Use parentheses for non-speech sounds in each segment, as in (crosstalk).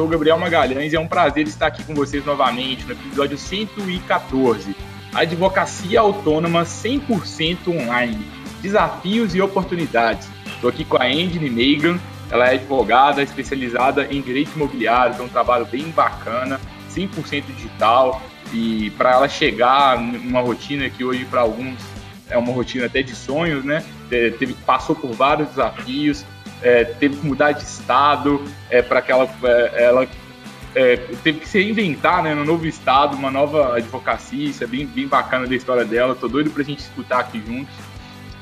sou o Gabriel Magalhães e é um prazer estar aqui com vocês novamente no episódio 114. Advocacia Autônoma 100% online. Desafios e oportunidades. Estou aqui com a Andy Megan, ela é advogada especializada em direito imobiliário, tem um trabalho bem bacana, 100% digital, e para ela chegar numa rotina que hoje para alguns é uma rotina até de sonhos, né? Teve, passou por vários desafios, é, teve que mudar de estado é, para que ela, é, ela é, teve que se reinventar né, no novo estado, uma nova advocacia, isso é bem, bem bacana da história dela, tô doido para a gente escutar aqui juntos.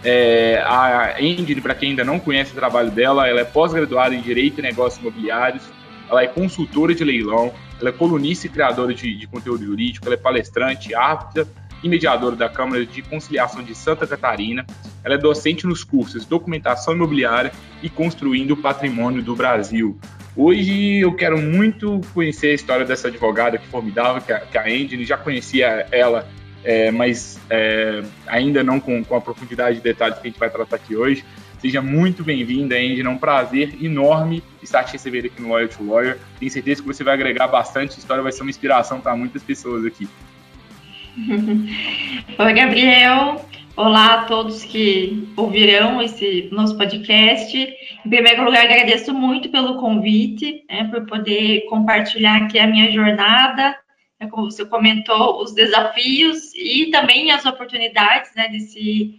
É, a Engine, para quem ainda não conhece o trabalho dela, ela é pós-graduada em Direito e Negócios Imobiliários, ela é consultora de leilão, ela é colunista e criadora de, de conteúdo jurídico, ela é palestrante, árbitra e mediadora da Câmara de Conciliação de Santa Catarina. Ela é docente nos cursos Documentação Imobiliária e Construindo o Patrimônio do Brasil. Hoje eu quero muito conhecer a história dessa advogada que formidável, que a, que a Engine, já conhecia ela, é, mas é, ainda não com, com a profundidade de detalhes que a gente vai tratar aqui hoje. Seja muito bem-vinda, Engine. É um prazer enorme estar te recebendo aqui no Lawyer to Lawyer. Tenho certeza que você vai agregar bastante. A história vai ser uma inspiração para muitas pessoas aqui. (laughs) Oi, Gabriel. Olá a todos que ouvirão esse nosso podcast. Em primeiro lugar, agradeço muito pelo convite, né, por poder compartilhar aqui a minha jornada, né, como você comentou, os desafios e também as oportunidades né, desse,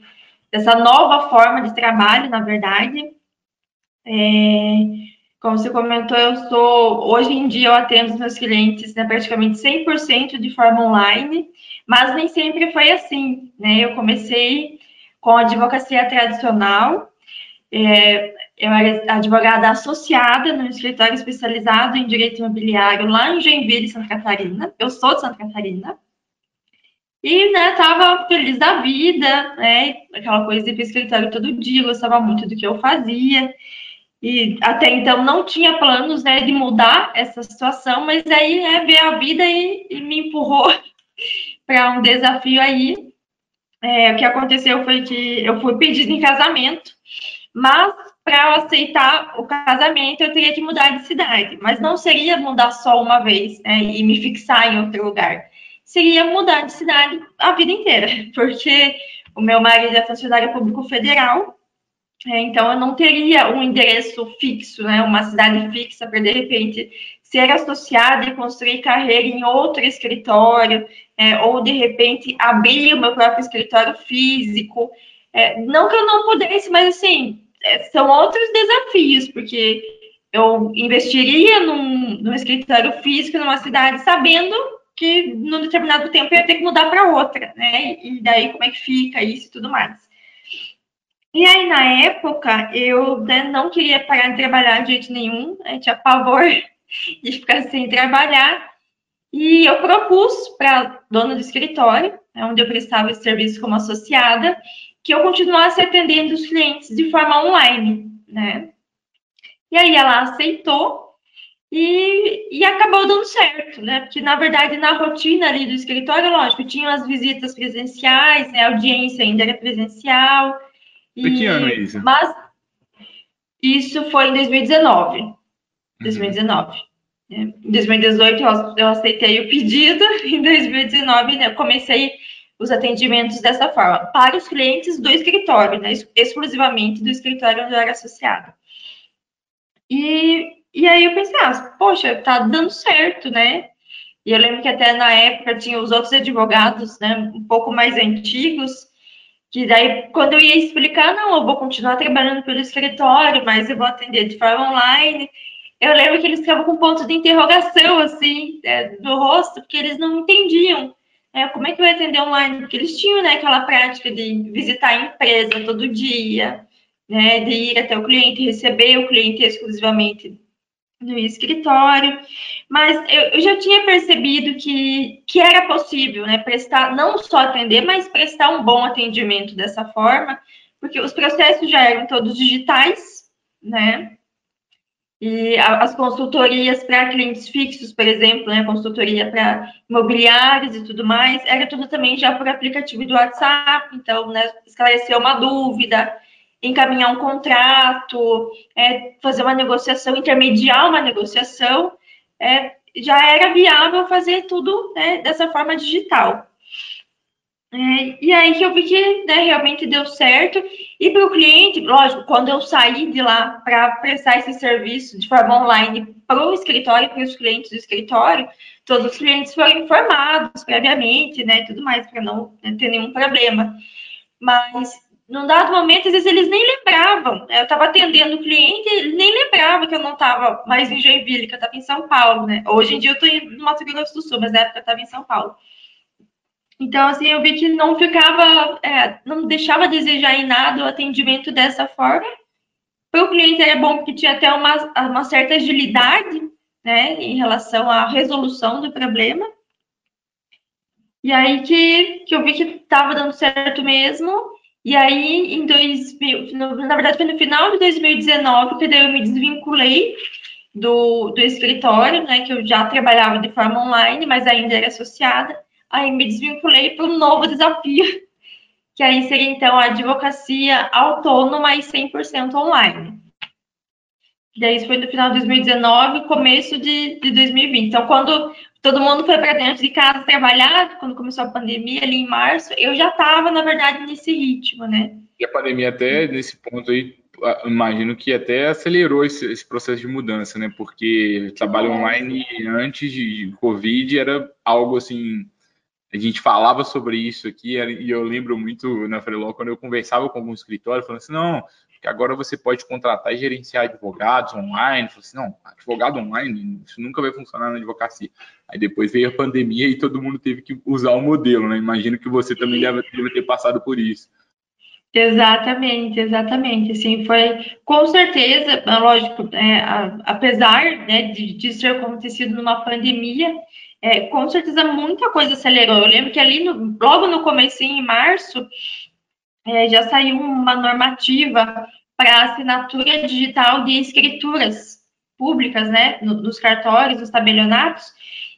dessa nova forma de trabalho, na verdade. É, como você comentou, eu sou, hoje em dia eu atendo os meus clientes né, praticamente 100% de forma online, mas nem sempre foi assim, né? Eu comecei com a advocacia tradicional, é, eu era advogada associada no escritório especializado em direito imobiliário lá em Joinville, Santa Catarina. Eu sou de Santa Catarina. E, né, tava feliz da vida, né, aquela coisa de ir para o escritório todo dia, gostava muito do que eu fazia. E até então não tinha planos, né, de mudar essa situação, mas aí, né, veio a vida e, e me empurrou para um desafio aí. É, o que aconteceu foi que eu fui pedida em casamento, mas para eu aceitar o casamento eu teria que mudar de cidade, mas não seria mudar só uma vez né, e me fixar em outro lugar, seria mudar de cidade a vida inteira, (laughs) porque o meu marido é funcionário público federal é, então, eu não teria um endereço fixo, né, uma cidade fixa para, de repente, ser associada e construir carreira em outro escritório, é, ou, de repente, abrir o meu próprio escritório físico. É, não que eu não pudesse, mas, assim, é, são outros desafios, porque eu investiria num, num escritório físico numa cidade sabendo que, num determinado tempo, eu ia ter que mudar para outra, né? E daí, como é que fica isso e tudo mais. E aí, na época, eu né, não queria parar de trabalhar de jeito nenhum, né, tinha pavor (laughs) de ficar sem trabalhar. E eu propus para a dona do escritório, né, onde eu prestava esse serviço como associada, que eu continuasse atendendo os clientes de forma online, né? E aí ela aceitou e, e acabou dando certo, né? Porque, na verdade, na rotina ali do escritório, lógico, tinham as visitas presenciais, né? A audiência ainda era presencial, de que ano é isso? Mas isso foi em 2019. Uhum. 2019. Em 2018 eu aceitei o pedido, (laughs) em 2019 né, eu comecei os atendimentos dessa forma, para os clientes do escritório, né, exclusivamente do escritório onde eu era associada. E, e aí eu pensei, ah, poxa, tá dando certo, né? E eu lembro que até na época tinha os outros advogados, né, um pouco mais antigos, que daí, quando eu ia explicar, não, eu vou continuar trabalhando pelo escritório, mas eu vou atender de forma online. Eu lembro que eles ficavam com ponto de interrogação, assim, é, do rosto, porque eles não entendiam é, como é que eu ia atender online, porque eles tinham, né, aquela prática de visitar a empresa todo dia, né, de ir até o cliente, receber o cliente exclusivamente no escritório, mas eu, eu, já tinha percebido que, que era possível, né, prestar, não só atender, mas prestar um bom atendimento dessa forma, porque os processos já eram todos digitais, né, e as consultorias para clientes fixos, por exemplo, né, consultoria para imobiliários e tudo mais, era tudo também já por aplicativo do WhatsApp, então, né, esclarecer uma dúvida, encaminhar um contrato, é, fazer uma negociação, intermediar uma negociação, é, já era viável fazer tudo né, dessa forma digital. É, e aí que eu vi que né, realmente deu certo. E para o cliente, lógico, quando eu saí de lá para prestar esse serviço de forma online para o escritório, para os clientes do escritório, todos os clientes foram informados previamente, né, tudo mais, para não né, ter nenhum problema. Mas, num dado momento, às vezes eles nem lembravam. Né, eu estava atendendo o cliente, ele nem lembrava que eu não estava mais em Joinville, que eu estava em São Paulo, né? Hoje em dia eu estou no Mato Grosso do Sul, mas na época eu estava em São Paulo. Então, assim, eu vi que não ficava, é, não deixava a desejar em nada o atendimento dessa forma. Para o cliente era bom porque tinha até uma, uma certa agilidade, né, em relação à resolução do problema. E aí que, que eu vi que estava dando certo mesmo. E aí, em 2000, na verdade, foi no final de 2019 que daí eu me desvinculei do, do escritório, né, que eu já trabalhava de forma online, mas ainda era associada. Aí me desvinculei para um novo desafio, que aí seria então a advocacia autônoma e 100% online. Daí isso foi no final de 2019, começo de, de 2020. Então, quando todo mundo foi para dentro de casa trabalhar, quando começou a pandemia, ali em março, eu já estava, na verdade, nesse ritmo, né? E a pandemia até nesse ponto aí, imagino que até acelerou esse, esse processo de mudança, né? Porque trabalho online antes de Covid era algo assim a gente falava sobre isso aqui, e eu lembro muito na Freeló, quando eu conversava com algum escritório, falando assim, não, que agora você pode contratar e gerenciar advogados online. Eu falei assim, não, advogado online, isso nunca vai funcionar na advocacia. Aí depois veio a pandemia e todo mundo teve que usar o modelo, né? Imagino que você também deve, deve ter passado por isso. Exatamente, exatamente. Assim, foi com certeza, lógico, é, a, apesar né, de, de ter acontecido numa pandemia, é, com certeza muita coisa acelerou. Eu lembro que ali, no, logo no começo, em março, é, já saiu uma normativa para assinatura digital de escrituras públicas, né, nos cartórios, nos tabelionatos.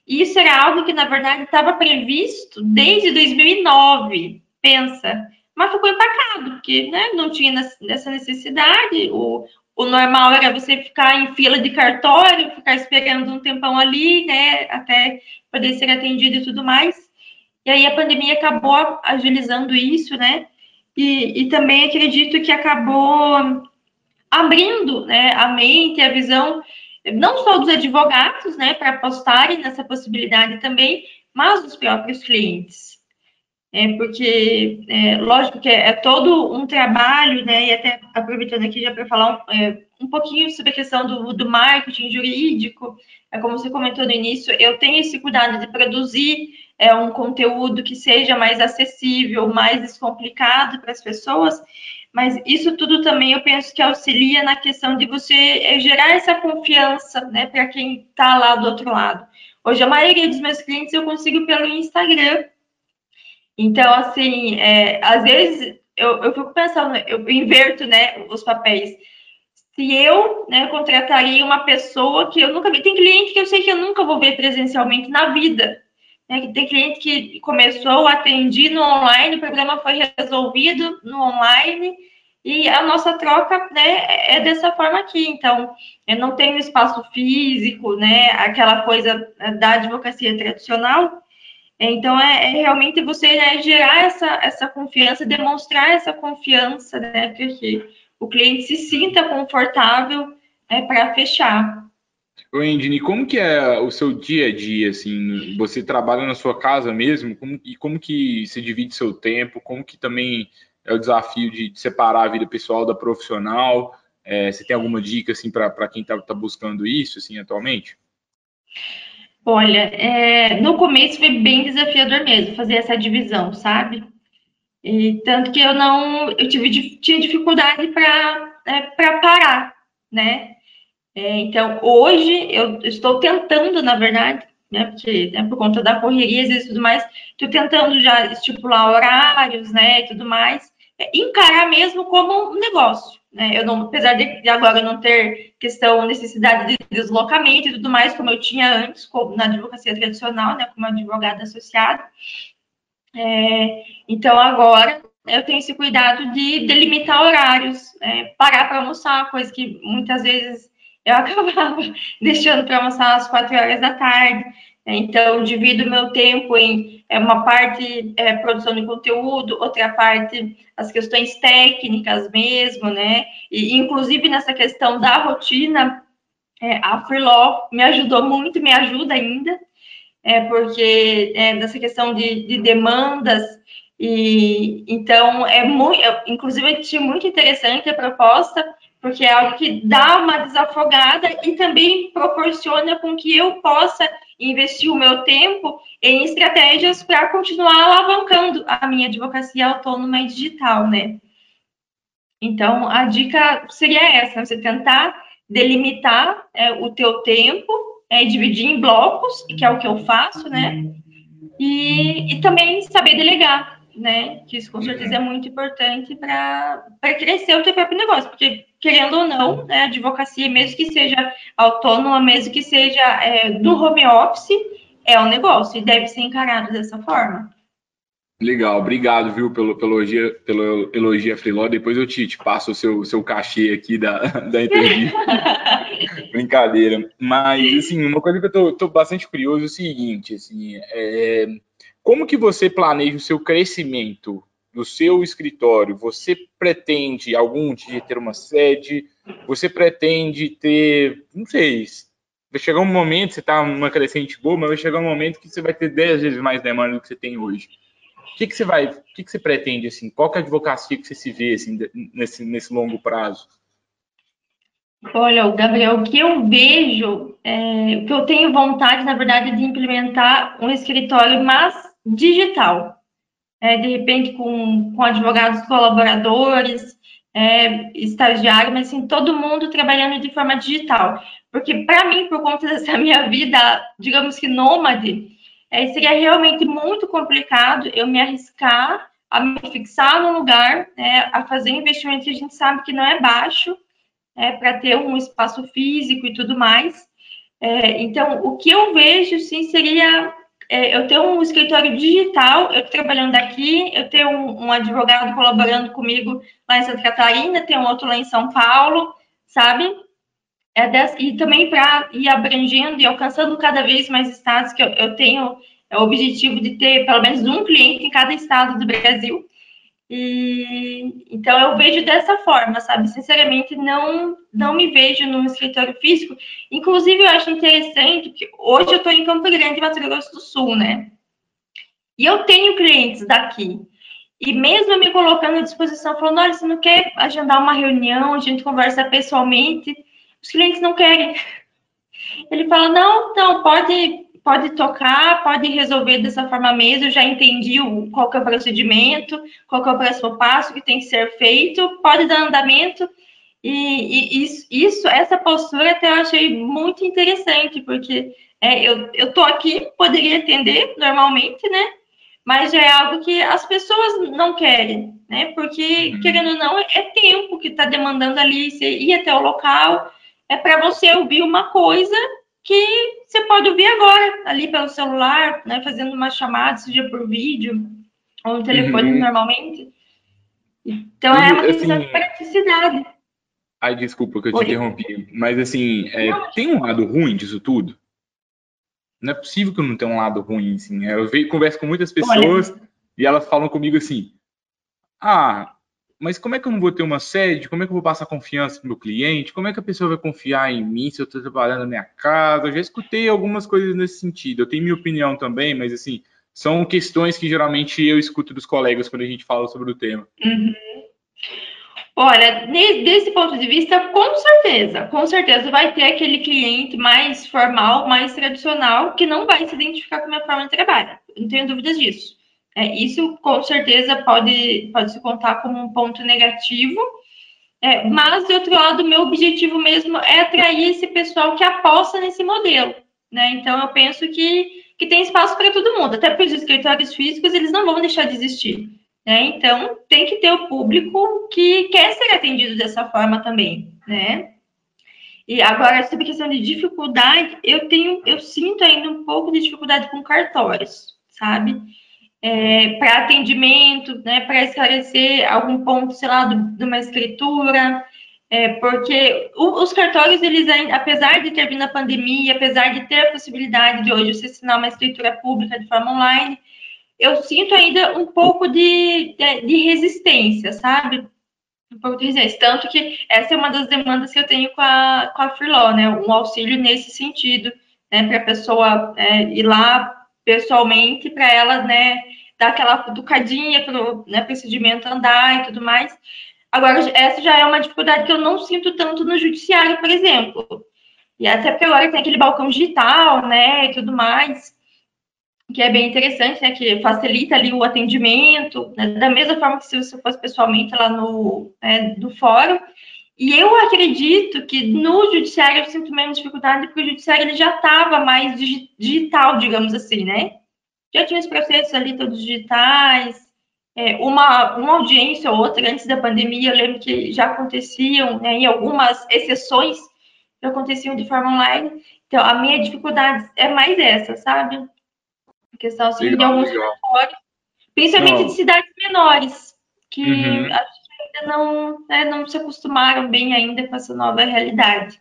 Isso era algo que, na verdade, estava previsto desde 2009, pensa. Mas ficou empacado, porque né, não tinha essa necessidade. O, o normal era você ficar em fila de cartório, ficar esperando um tempão ali, né, até poder ser atendido e tudo mais. E aí a pandemia acabou agilizando isso, né? E, e também acredito que acabou abrindo né, a mente, a visão, não só dos advogados, né, para apostarem nessa possibilidade também, mas dos próprios clientes. É porque, é, lógico que é, é, todo um trabalho, né, e até aproveitando aqui já para falar um, é, um, pouquinho sobre a questão do, do marketing jurídico, é como você comentou no início, eu tenho esse cuidado de produzir é, um conteúdo que seja mais acessível, mais descomplicado para as pessoas, mas isso tudo também eu penso que auxilia na questão de você é, gerar essa confiança, né, para quem está lá do outro lado. Hoje, a maioria dos meus clientes eu consigo pelo Instagram, então, assim, é, às vezes eu, eu fico pensando, eu inverto, né, os papéis. Se eu, né, contrataria uma pessoa que eu nunca vi, tem cliente que eu sei que eu nunca vou ver presencialmente na vida. Né, tem cliente que começou, atendi no online, o problema foi resolvido no online, e a nossa troca né, é dessa forma aqui. Então, eu não tenho espaço físico, né, aquela coisa da advocacia tradicional, então, é, é realmente você né, gerar essa, essa confiança, demonstrar essa confiança, né, para que o cliente se sinta confortável né, para fechar. Oi, Indine, como que é o seu dia a dia, assim, você trabalha na sua casa mesmo, como, e como que se divide seu tempo, como que também é o desafio de separar a vida pessoal da profissional, é, você tem alguma dica, assim, para quem está tá buscando isso, assim, atualmente? Olha, é, no começo foi bem desafiador mesmo fazer essa divisão, sabe? E tanto que eu não, eu tive tinha dificuldade para é, para parar, né? É, então, hoje eu estou tentando, na verdade, né, porque né, por conta da correria e tudo mais, estou tentando já estipular horários, né, e tudo mais, é, encarar mesmo como um negócio. Né? Eu não, apesar de, agora não ter questão, necessidade de deslocamento e tudo mais, como eu tinha antes como, na advocacia tradicional, né, como advogada associada. É, então, agora eu tenho esse cuidado de delimitar horários, é, parar para almoçar, coisa que muitas vezes eu (laughs) acabava deixando para almoçar às quatro horas da tarde. Então, divido meu tempo em é, uma parte é, produção de conteúdo, outra parte as questões técnicas mesmo, né? E, inclusive, nessa questão da rotina, é, a Freelaw me ajudou muito, me ajuda ainda, é, porque é, nessa questão de, de demandas, e então é muito, inclusive, achei muito interessante a proposta, porque é algo que dá uma desafogada e também proporciona com que eu possa investir o meu tempo em estratégias para continuar alavancando a minha advocacia autônoma e digital, né? Então, a dica seria essa, você tentar delimitar é, o teu tempo, é, dividir em blocos, que é o que eu faço, né? E, e também saber delegar, né? Que isso com certeza é muito importante para crescer o teu próprio negócio, porque querendo ou não, né, a advocacia, mesmo que seja autônoma, mesmo que seja é, do home office, é um negócio e deve ser encarado dessa forma. Legal, obrigado, viu, pelo, pelo, elogio, pelo elogio a Freeló. Depois eu te, te passo o seu, seu cachê aqui da, da entrevista. (laughs) Brincadeira. Mas, assim, uma coisa que eu tô, tô bastante curioso é o seguinte, assim, é, como que você planeja o seu crescimento do seu escritório? Você pretende algum dia ter uma sede? Você pretende ter, não sei, vai chegar um momento, você está numa crescente boa, mas vai chegar um momento que você vai ter 10 vezes mais demanda do que você tem hoje. O que, que você vai, o que, que você pretende, assim? Qual é a advocacia que você se vê, assim, nesse, nesse longo prazo? Olha, Gabriel, o que eu vejo, é, o que eu tenho vontade, na verdade, de implementar um escritório mais digital. É, de repente, com, com advogados colaboradores, é, mas assim, todo mundo trabalhando de forma digital. Porque, para mim, por conta (laughs) dessa minha vida, digamos que nômade, é, seria realmente muito complicado eu me arriscar a me fixar no lugar, é, a fazer investimentos que a gente sabe que não é baixo, é, para ter um espaço físico e tudo mais. É, então, o que eu vejo, sim, seria é, eu tenho um escritório digital, eu trabalhando aqui, eu tenho um, um, advogado colaborando comigo lá em Santa Catarina, tenho outro lá em São Paulo, sabe? É e também para ir abrangendo e alcançando cada vez mais estados, que eu, eu tenho é, o objetivo de ter pelo menos um cliente em cada estado do Brasil. E, então eu vejo dessa forma, sabe? Sinceramente, não não me vejo num escritório físico. Inclusive, eu acho interessante que hoje eu estou em Campo Grande, Mato Grosso do Sul, né? E eu tenho clientes daqui. E mesmo me colocando à disposição, falando, olha, você não quer agendar uma reunião, a gente conversa pessoalmente, os clientes não querem. (laughs) Ele fala, não, não, pode pode tocar, pode resolver dessa forma mesmo, eu já entendi o, qual que é o procedimento, qual que é o próximo passo que tem que ser feito, pode dar andamento, e, e isso, isso, essa postura até eu achei muito interessante, porque é, eu, eu tô aqui, poderia atender normalmente, né, mas já é algo que as pessoas não querem, né, porque, uhum. querendo ou não, é tempo que está demandando ali, você ir até o local, é para você ouvir uma coisa que você pode ouvir agora, ali pelo celular, né, fazendo uma chamada, seja por vídeo, ou no telefone uhum. normalmente. Então, é uma questão assim, de praticidade. Ai, desculpa que eu te Oi. interrompi, mas assim, é, tem um lado ruim disso tudo? Não é possível que não tenha um lado ruim, assim. Eu vejo, converso com muitas pessoas Olha. e elas falam comigo assim, ah, mas como é que eu não vou ter uma sede? Como é que eu vou passar confiança para meu cliente? Como é que a pessoa vai confiar em mim se eu estou trabalhando na minha casa? Eu já escutei algumas coisas nesse sentido. Eu tenho minha opinião também, mas assim, são questões que geralmente eu escuto dos colegas quando a gente fala sobre o tema. Uhum. Olha, desse ponto de vista, com certeza, com certeza vai ter aquele cliente mais formal, mais tradicional, que não vai se identificar com a minha forma de trabalho. Não tenho dúvidas disso. É, isso com certeza pode, pode se contar como um ponto negativo, É, mas, de outro lado, meu objetivo mesmo é atrair esse pessoal que aposta nesse modelo. Né? Então, eu penso que, que tem espaço para todo mundo, até porque os escritórios físicos eles não vão deixar de existir. Né? Então, tem que ter o público que quer ser atendido dessa forma também. Né? E agora, sobre a questão de dificuldade, eu tenho, eu sinto ainda um pouco de dificuldade com cartórios, sabe? É, para atendimento, né, para esclarecer algum ponto, sei lá, do, de uma escritura, é, porque o, os cartórios, eles, apesar de ter vindo a pandemia, apesar de ter a possibilidade de hoje você assinar uma escritura pública de forma online, eu sinto ainda um pouco de, de, de resistência, sabe? Um pouco de resistência. Tanto que essa é uma das demandas que eu tenho com a, com a Freelaw, né? Um auxílio nesse sentido, né? Para a pessoa é, ir lá pessoalmente para ela, né, dar aquela cutucadinha para o né, procedimento andar e tudo mais. Agora, essa já é uma dificuldade que eu não sinto tanto no judiciário, por exemplo. E até porque agora tem aquele balcão digital, né, e tudo mais, que é bem interessante, né, que facilita ali o atendimento, né, da mesma forma que se você fosse pessoalmente lá no, né, no fórum. E eu acredito que no judiciário eu sinto menos dificuldade, porque o judiciário ele já estava mais digital, digamos assim, né? Já tinha os processos ali todos digitais, é, uma, uma audiência ou outra antes da pandemia, eu lembro que já aconteciam, né, em algumas exceções, já aconteciam de forma online. Então, a minha dificuldade é mais essa, sabe? A questão assim, legal, de alguns territórios, principalmente não. de cidades menores, que uhum não, né, não se acostumaram bem ainda com essa nova realidade.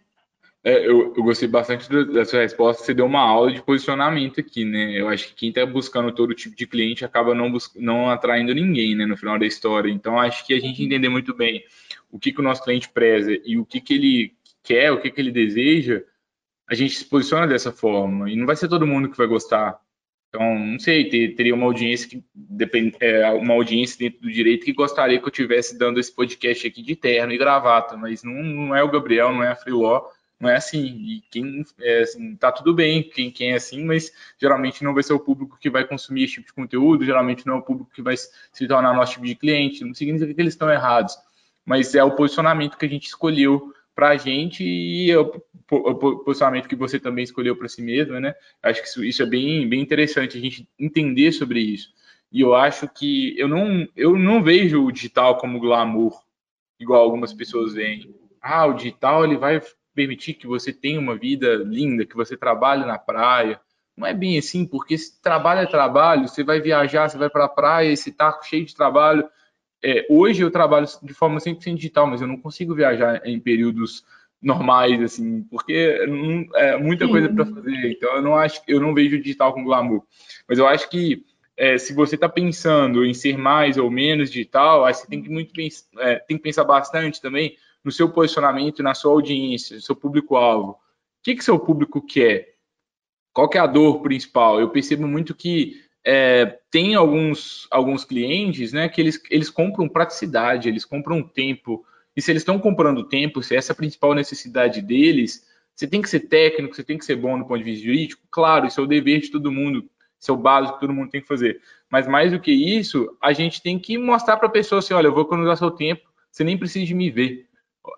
É, eu, eu, gostei bastante da sua resposta. Você deu uma aula de posicionamento aqui, né? Eu acho que quem está buscando todo tipo de cliente acaba não, não atraindo ninguém, né? No final da história. Então, acho que a gente entender muito bem o que, que o nosso cliente preza e o que, que ele quer, o que, que ele deseja, a gente se posiciona dessa forma. E não vai ser todo mundo que vai gostar então, não sei, ter, teria uma audiência que depend, é, uma audiência dentro do direito que gostaria que eu tivesse dando esse podcast aqui de terno e gravata, mas não, não é o Gabriel, não é a Freeló, não é assim. E quem é assim, tá tudo bem, quem, quem é assim, mas geralmente não vai ser o público que vai consumir esse tipo de conteúdo, geralmente não é o público que vai se tornar nosso tipo de cliente, não significa que eles estão errados, mas é o posicionamento que a gente escolheu para a gente e o, posicionamento que você também escolheu para si mesmo, né? Acho que isso, isso, é bem, bem interessante a gente entender sobre isso. E eu acho que eu não, eu não vejo o digital como glamour, igual algumas pessoas veem. Ah, o digital ele vai permitir que você tenha uma vida linda, que você trabalhe na praia. Não é bem assim, porque se trabalho é trabalho, você vai viajar, você vai para a praia, esse tá cheio de trabalho, é, hoje eu trabalho de forma 100% digital, mas eu não consigo viajar em períodos normais, assim, porque não, é muita Sim. coisa para fazer. Então eu não acho, eu não vejo digital com glamour. Mas eu acho que é, se você está pensando em ser mais ou menos digital, aí você tem que muito é, tem que pensar bastante também no seu posicionamento, na sua audiência, no seu público-alvo. O que, que seu público quer? Qual que é a dor principal? Eu percebo muito que é, tem alguns, alguns clientes né, que eles, eles compram praticidade, eles compram tempo. E se eles estão comprando tempo, se essa é a principal necessidade deles, você tem que ser técnico, você tem que ser bom no ponto de vista jurídico. Claro, isso é o dever de todo mundo, isso é o básico que todo mundo tem que fazer. Mas mais do que isso, a gente tem que mostrar para a pessoa assim: olha, eu vou economizar seu tempo, você nem precisa de me ver.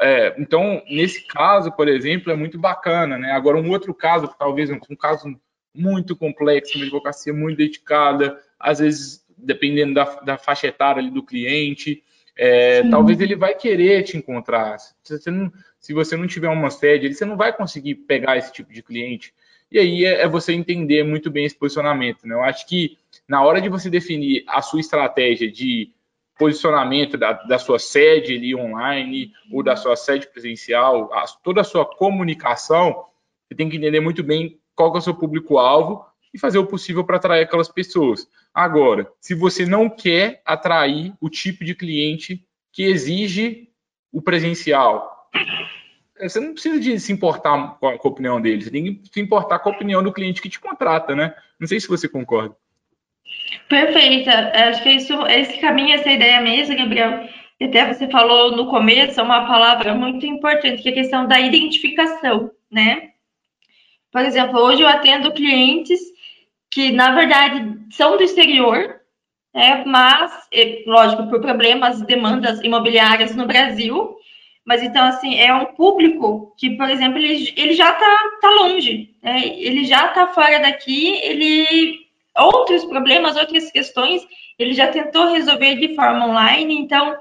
É, então, nesse caso, por exemplo, é muito bacana. Né? Agora, um outro caso, talvez um, um caso muito complexa, uma advocacia muito dedicada, às vezes, dependendo da, da faixa etária do cliente, é, talvez ele vai querer te encontrar. Se você, não, se você não tiver uma sede, você não vai conseguir pegar esse tipo de cliente. E aí é, é você entender muito bem esse posicionamento. Né? Eu acho que na hora de você definir a sua estratégia de posicionamento da, da sua sede ali online ou da sua sede presencial, a, toda a sua comunicação, você tem que entender muito bem qual é o seu público-alvo e fazer o possível para atrair aquelas pessoas. Agora, se você não quer atrair o tipo de cliente que exige o presencial, você não precisa de se importar com a, opinião dele, você tem que se importar com a opinião do cliente que te contrata, né? Não sei se você concorda. Perfeita. Acho que isso, esse caminho, essa ideia mesmo, Gabriel. Até você falou no começo, é uma palavra muito importante, que é a questão da identificação, né? Por exemplo, hoje eu atendo clientes que, na verdade, são do exterior, né, mas, lógico, por problemas, demandas imobiliárias no Brasil, Mas então, assim, é um público que, por exemplo, ele, ele já está tá longe, né? ele já está fora daqui, ele outros problemas, outras questões, ele já tentou resolver de forma online, então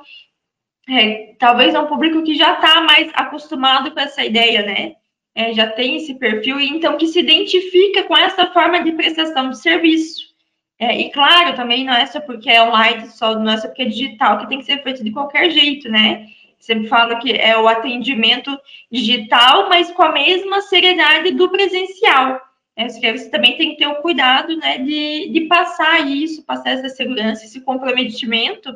é, talvez é um público que já está mais acostumado com essa ideia, né? É, já tem esse perfil, e então que se identifica com essa forma de prestação de serviço. É, e claro, também não é só porque é online, só, não é só porque é digital, que tem que ser feito de qualquer jeito, né? Sempre falo que é o atendimento digital, mas com a mesma seriedade do presencial. É, você também tem que ter o cuidado né, de, de passar isso, passar essa segurança, esse comprometimento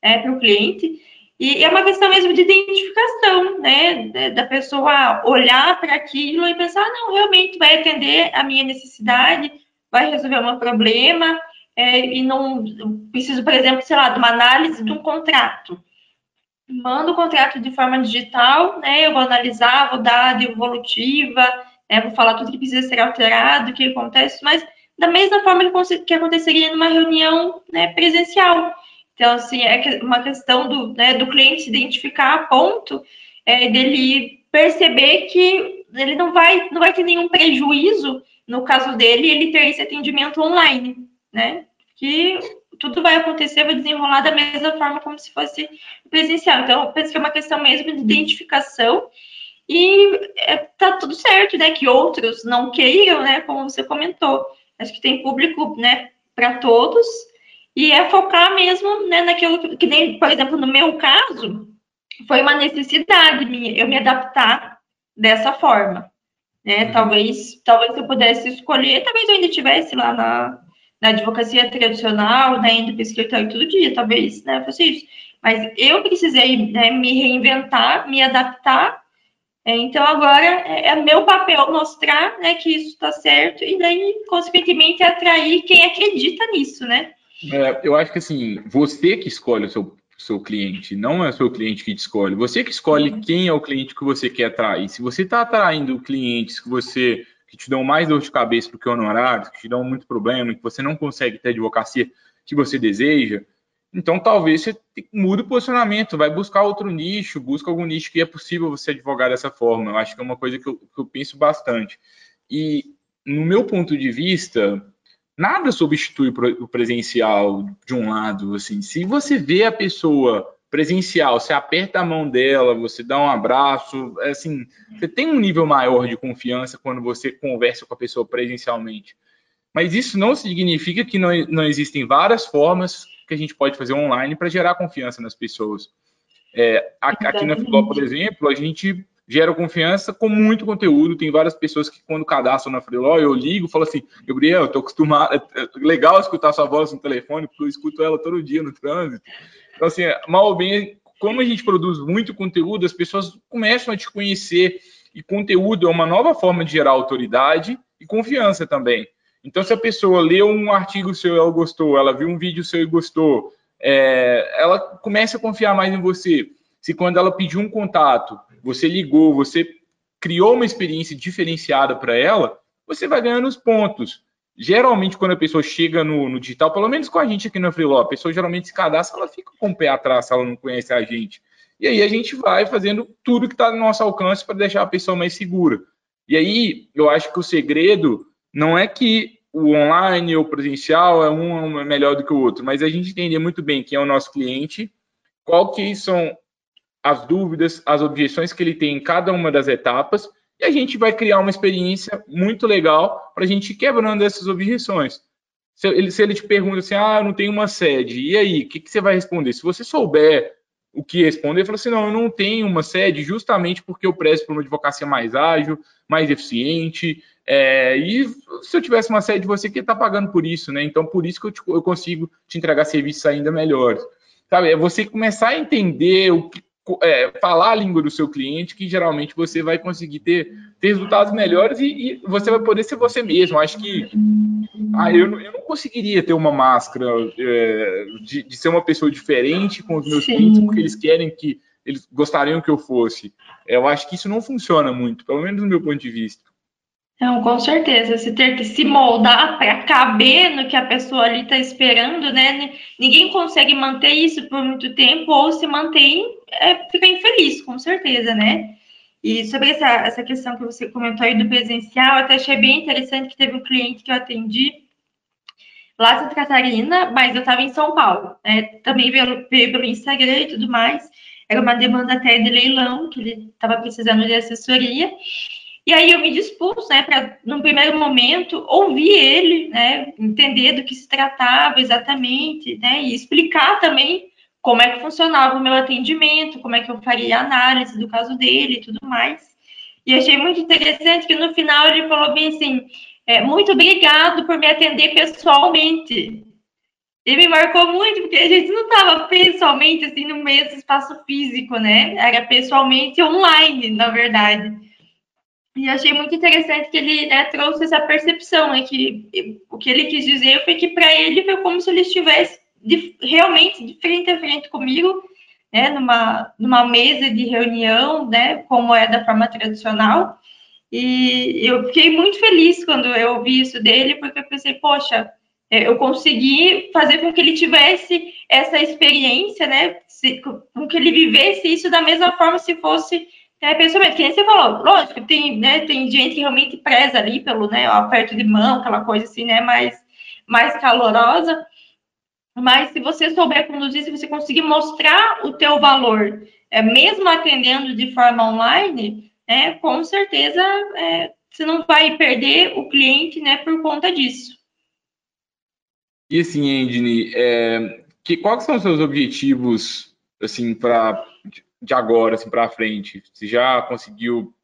é, para o cliente. E é uma questão mesmo de identificação, né? Da pessoa olhar para aquilo e pensar, ah, não, realmente vai atender a minha necessidade, vai resolver o meu problema, é, e não preciso, por exemplo, sei lá, de uma análise de um contrato. Mando o contrato de forma digital, né? Eu vou analisar, vou dar a devolutiva, é, vou falar tudo que precisa ser alterado, o que acontece, mas da mesma forma que aconteceria numa reunião né, presencial. Então, assim, é uma questão do, né, do cliente se identificar a ponto é, dele perceber que ele não vai, não vai ter nenhum prejuízo, no caso dele, ele ter esse atendimento online, né? Que tudo vai acontecer, vai desenrolar da mesma forma como se fosse presencial. Então, eu penso que é uma questão mesmo de identificação e é, tá tudo certo, né? Que outros não queiram, né? Como você comentou. Acho que tem público, né, para todos e é focar mesmo né, naquilo que, que nem, por exemplo, no meu caso, foi uma necessidade minha, eu me adaptar dessa forma. Né? Uhum. Talvez, talvez eu pudesse escolher, talvez eu ainda estivesse lá na, na advocacia tradicional, né, indo para o escritório todo dia, talvez, né, fosse isso. Mas eu precisei né, me reinventar, me adaptar. É, então, agora é, é, meu papel mostrar né, que isso está certo e daí, consequentemente, atrair quem acredita nisso, né? É, eu acho que assim, você que escolhe o seu, seu cliente, não é o seu cliente que te escolhe. Você que escolhe uhum. quem é o cliente que você quer atrair. Se você está atraindo clientes que você que te dão mais dor de cabeça do que honorários, que te dão muito problema, que você não consegue ter a advocacia que você deseja, então talvez você mude o posicionamento, vai buscar outro nicho, busca algum nicho que é possível você advogar dessa forma. Eu acho que é uma coisa que eu, que eu penso bastante. E no meu ponto de vista, nada substitui o presencial de um lado. Assim, se você vê a pessoa presencial, você aperta a mão dela, você dá um abraço, é assim, você tem um nível maior de confiança quando você conversa com a pessoa presencialmente. Mas isso não significa que não, não existem várias formas que a gente pode fazer online para gerar confiança nas pessoas. É, aqui na Filó, por exemplo, a gente gera confiança com muito conteúdo. Tem várias pessoas que, quando cadastram na Freeló, eu ligo falo assim: Gabriel, eu tô acostumado, é, é legal escutar sua voz no telefone, porque eu escuto ela todo dia no trânsito. Então, assim, mal ou bem, como a gente produz muito conteúdo, as pessoas começam a te conhecer. E conteúdo é uma nova forma de gerar autoridade e confiança também. Então, se a pessoa leu um artigo seu e ela gostou, ela viu um vídeo seu e gostou, é, ela começa a confiar mais em você. Se quando ela pediu um contato, você ligou, você criou uma experiência diferenciada para ela, você vai ganhando os pontos. Geralmente, quando a pessoa chega no, no, digital, pelo menos com a gente aqui na Freeló, a pessoa geralmente se cadastra, ela fica com o pé atrás se ela não conhece a gente. E aí a gente vai fazendo tudo que está no nosso alcance para deixar a pessoa mais segura. E aí, eu acho que o segredo não é que o online ou presencial é um melhor do que o outro, mas a gente entender muito bem quem é o nosso cliente, qual que são as dúvidas, as objeções que ele tem em cada uma das etapas, e a gente vai criar uma experiência muito legal para a gente ir quebrando essas objeções. Se ele, se ele te pergunta assim, ah, não tenho uma sede, e aí, o que, que você vai responder? Se você souber o que responder, fala assim, não, eu não tenho uma sede justamente porque eu prezo por uma advocacia mais ágil, mais eficiente, é, e se eu tivesse uma sede, você que está pagando por isso, né? Então, por isso que eu, te, eu consigo te entregar serviços ainda melhores. Sabe, é você começar a entender o que, é, falar a língua do seu cliente, que geralmente você vai conseguir ter, ter resultados melhores e, e você vai poder ser você mesmo. Acho que ah, eu, eu não conseguiria ter uma máscara é, de, de, ser uma pessoa diferente com os meus Sim. clientes, porque eles querem que eles gostariam que eu fosse. Eu acho que isso não funciona muito, pelo menos no meu ponto de vista. Não, com certeza. Você ter que se moldar (laughs) para caber no que a pessoa ali está esperando, né? Ninguém consegue manter isso por muito tempo ou se mantém é, fica infeliz, com certeza, né? E sobre essa, essa questão que você comentou aí do presencial, até achei bem interessante que teve um cliente que eu atendi lá em Santa Catarina, mas eu estava em São Paulo. Né? Também veio, pelo Instagram e tudo mais. Era uma demanda até de leilão, que ele estava precisando de assessoria. E aí eu me dispus, né, para, no primeiro momento, ouvir ele, né, entender do que se tratava exatamente, né, e explicar também como é que funcionava o meu atendimento, como é que eu faria a análise do caso dele e tudo mais. E achei muito interessante que no final ele falou bem assim, é, muito obrigado por me atender pessoalmente. Ele me marcou muito, porque a gente não estava pessoalmente, assim, no mesmo espaço físico, né? Era pessoalmente online, na verdade. E achei muito interessante que ele né, trouxe essa percepção, né, que o que ele quis dizer foi que para ele foi como se ele estivesse de, realmente frente a frente comigo, né, numa, numa mesa de reunião, né, como é da forma tradicional. E eu fiquei muito feliz quando eu ouvi isso dele, porque eu pensei, poxa, é, eu consegui fazer com que ele tivesse essa experiência, né, com que ele vivesse isso da mesma forma se fosse é, pessoalmente, que nem você falou, lógico, tem, né, tem gente que realmente preza ali pelo, né, aperto de mão, aquela coisa assim, né, mais, mais calorosa, mas se você souber conduzir, se você conseguir mostrar o teu valor, é, mesmo atendendo de forma online, é, com certeza é, você não vai perder o cliente, né, por conta disso. E assim, Andy, é, que, quais são os seus objetivos, assim, para de agora assim para frente? Você já conseguiu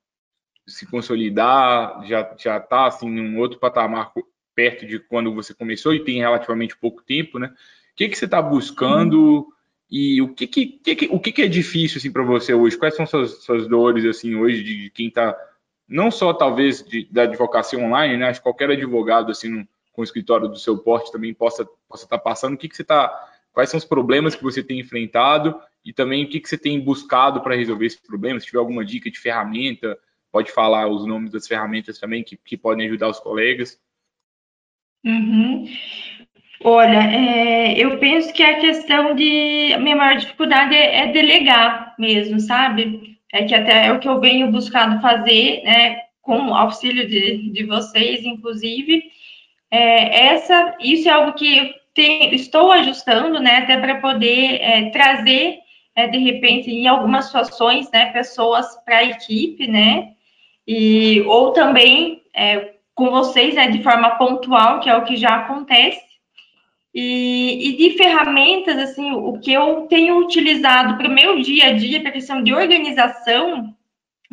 se consolidar? Já já está assim num outro patamar perto de quando você começou e tem relativamente pouco tempo, né? O que que você está buscando e o que que, que, o que, que é difícil assim para você hoje? Quais são suas, suas dores assim hoje de quem está não só talvez de, da advocacia online, né? Acho que qualquer advogado assim com o escritório do seu porte também possa possa estar tá passando. O que que você está Quais são os problemas que você tem enfrentado e também o que, que você tem buscado para resolver esse problema. Se tiver alguma dica de ferramenta, pode falar os nomes das ferramentas também que, que podem ajudar os colegas. Uhum. Olha, é, eu penso que a questão de. A minha maior dificuldade é, é, delegar mesmo, sabe? É que até é o que eu venho buscando fazer, né? Com o auxílio de, de vocês, inclusive. É, essa, isso é algo que tem, estou ajustando, né? Até para poder é, trazer é, de repente, em algumas situações, né, pessoas para a equipe, né, e, ou também é, com vocês, né, de forma pontual, que é o que já acontece, e, e de ferramentas, assim, o que eu tenho utilizado para o meu dia a dia, para a questão de organização,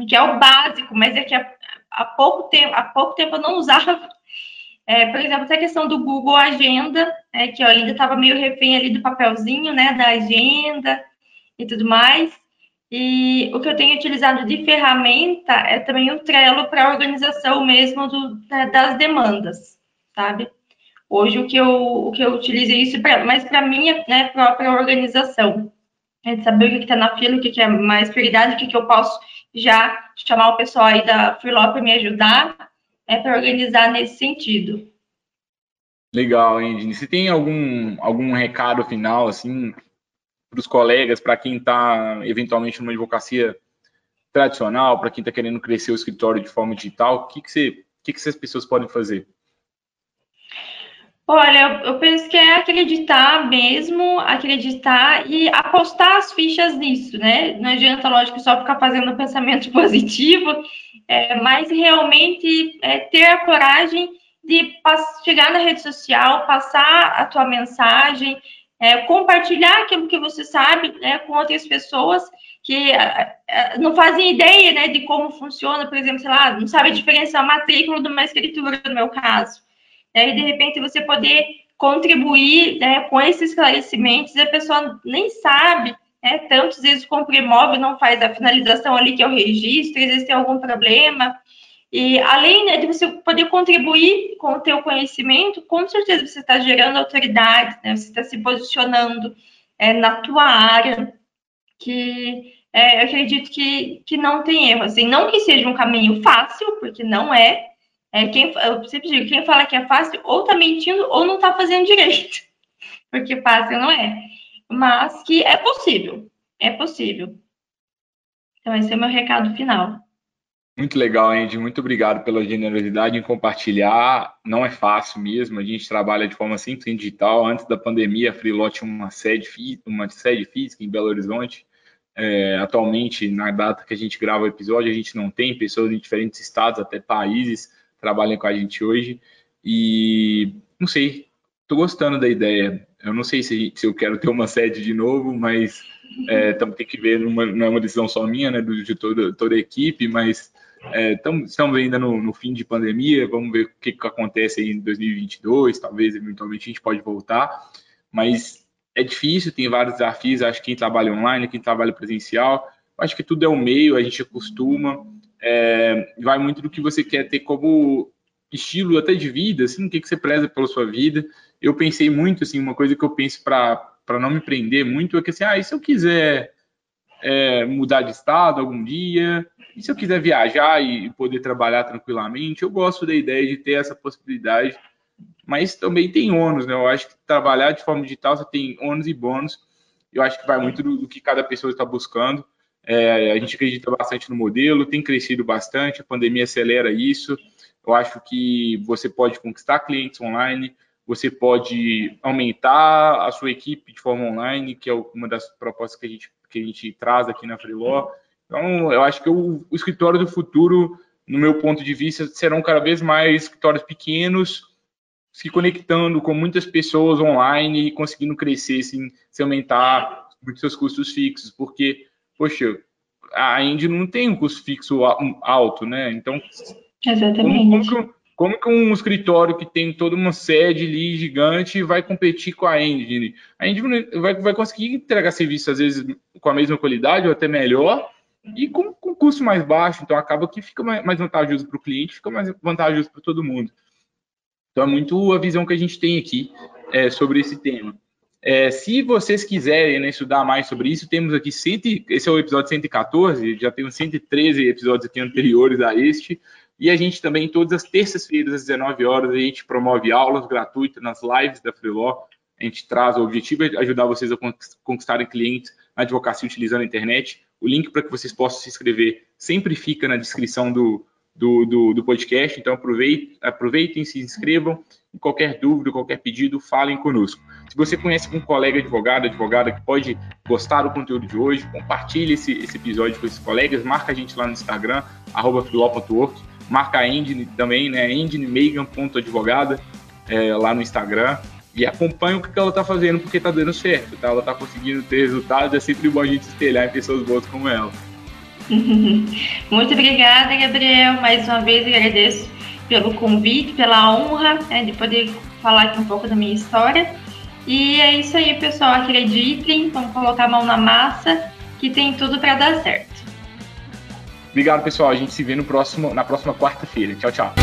que é o básico, mas é que há, há pouco tempo, há pouco tempo eu não usava, (laughs) é, por exemplo, essa questão do Google Agenda, é, que eu ainda estava meio refém ali do papelzinho, né, da agenda, e tudo mais. E o que eu tenho utilizado de ferramenta é também o Trello para organização mesmo do, das demandas, sabe? Hoje o que eu, o que eu utilizo é isso, pra, mas para minha né, própria organização. É de saber o que está na fila, o que, que é mais prioridade, o que, que eu posso já chamar o pessoal aí da Freeló para me ajudar, é para organizar nesse sentido. Legal, Andy. Você tem algum, algum recado final, assim, para os colegas, para quem está eventualmente numa advocacia tradicional, para quem está querendo crescer o escritório de forma digital, o que, que, você, o que, que essas pessoas podem fazer? Olha, eu penso que é acreditar mesmo, acreditar e apostar as fichas nisso, né? Não adianta, lógico, só ficar fazendo pensamento (laughs) positivo, é, mas realmente é, ter a coragem de chegar na rede social, passar a tua mensagem, é, compartilhar aquilo que você sabe né, com outras pessoas que não fazem ideia né, de como funciona, por exemplo, sei lá, não sabe a diferença da matrícula de uma escritura, no meu caso. É, e de repente você poder contribuir né, com esses esclarecimentos, e a pessoa nem sabe, né, tantas vezes compra imóvel, não faz a finalização ali que é o registro, existe algum problema, e além né, de você poder contribuir com o teu conhecimento, com certeza você está gerando autoridade, né, você está se posicionando é, na tua área, que é, eu acredito que, que não tem erro. Assim, não que seja um caminho fácil, porque não é. É quem, eu sempre digo, quem fala que é fácil ou está mentindo ou não está fazendo direito, (laughs) porque fácil não é. Mas que é possível. é possível. Então, esse é o meu recado final. Muito legal, Andy. Muito obrigado pela generosidade em compartilhar. Não é fácil mesmo. A gente trabalha de forma simples em digital. Antes da pandemia, a Freeló tinha uma sede, uma sede física em Belo Horizonte. É, atualmente, na data que a gente grava o episódio, a gente não tem pessoas em diferentes estados, até países, trabalham com a gente hoje. E não sei, estou gostando da ideia. Eu não sei se, se, eu quero ter uma sede de novo, mas é, tem que ver, numa, não é uma decisão só minha, né, de toda, toda a equipe, mas é, tamo, estamos ainda no, no, fim de pandemia, vamos ver o que, que acontece em 2022, talvez eventualmente a gente pode voltar, mas é difícil, tem vários desafios, acho que quem trabalha online, quem trabalha presencial, acho que tudo é um meio, a gente acostuma, é, vai muito do que você quer ter como estilo até de vida, assim, o que, que você preza pela sua vida. Eu pensei muito, assim, uma coisa que eu penso para não me prender muito é que, assim, ah, e se eu quiser é, mudar de estado algum dia, e se eu quiser viajar e poder trabalhar tranquilamente, eu gosto da ideia de ter essa possibilidade, mas também tem ônus, né? Eu acho que trabalhar de forma digital você tem ônus e bônus, eu acho que vai muito do, do que cada pessoa está buscando. É, a gente acredita bastante no modelo, tem crescido bastante, a pandemia acelera isso. Eu acho que você pode conquistar clientes online, você pode aumentar a sua equipe de forma online, que é uma das propostas que a gente, que a gente traz aqui na Freeló. Então, eu acho que o, o escritório do futuro, no meu ponto de vista, serão cada vez mais escritórios pequenos, se conectando com muitas pessoas online e conseguindo crescer sem, sem aumentar muitos seus custos fixos, porque, poxa, a Indy não tem um custo fixo alto, né? Então, Exatamente. Como, como, como, que um escritório que tem toda uma sede ali gigante vai competir com a Engine? A Engine vai, vai conseguir entregar serviço, às vezes, com a mesma qualidade ou até melhor, e com, com custo mais baixo. Então, acaba que fica mais vantajoso para o cliente, fica mais vantajoso para todo mundo. Então, é muito a visão que a gente tem aqui é, sobre esse tema. É, se vocês quiserem né, estudar mais sobre isso, temos aqui, cento, esse é o episódio 114, já temos 113 episódios aqui anteriores a este, e a gente também, todas as terças-feiras, às 19 horas, a gente promove aulas gratuitas nas lives da Freeló. A gente traz o objetivo é ajudar vocês a conquistarem clientes na advocacia utilizando a internet. O link para que vocês possam se inscrever sempre fica na descrição do, do, do, do podcast. Então aproveitem, aproveitem, se inscrevam. Qualquer dúvida, qualquer pedido, falem conosco. Se você conhece algum colega advogado, advogada que pode gostar do conteúdo de hoje, compartilhe esse, esse episódio com esses colegas, marca a gente lá no Instagram, arroba marca a Engine também, né? enginemegan.advogada é, lá no Instagram e acompanha o que ela está fazendo porque está dando certo, tá? Ela está conseguindo ter resultados, é sempre bom a gente espelhar em pessoas boas como ela. (laughs) Muito obrigada, Gabriel. Mais uma vez agradeço pelo convite, pela honra né, de poder falar aqui um pouco da minha história. E é isso aí, pessoal. Acreditem, vamos colocar a mão na massa, que tem tudo para dar certo. Obrigado, pessoal. A gente se vê no próximo, na próxima quarta-feira. Tchau, tchau.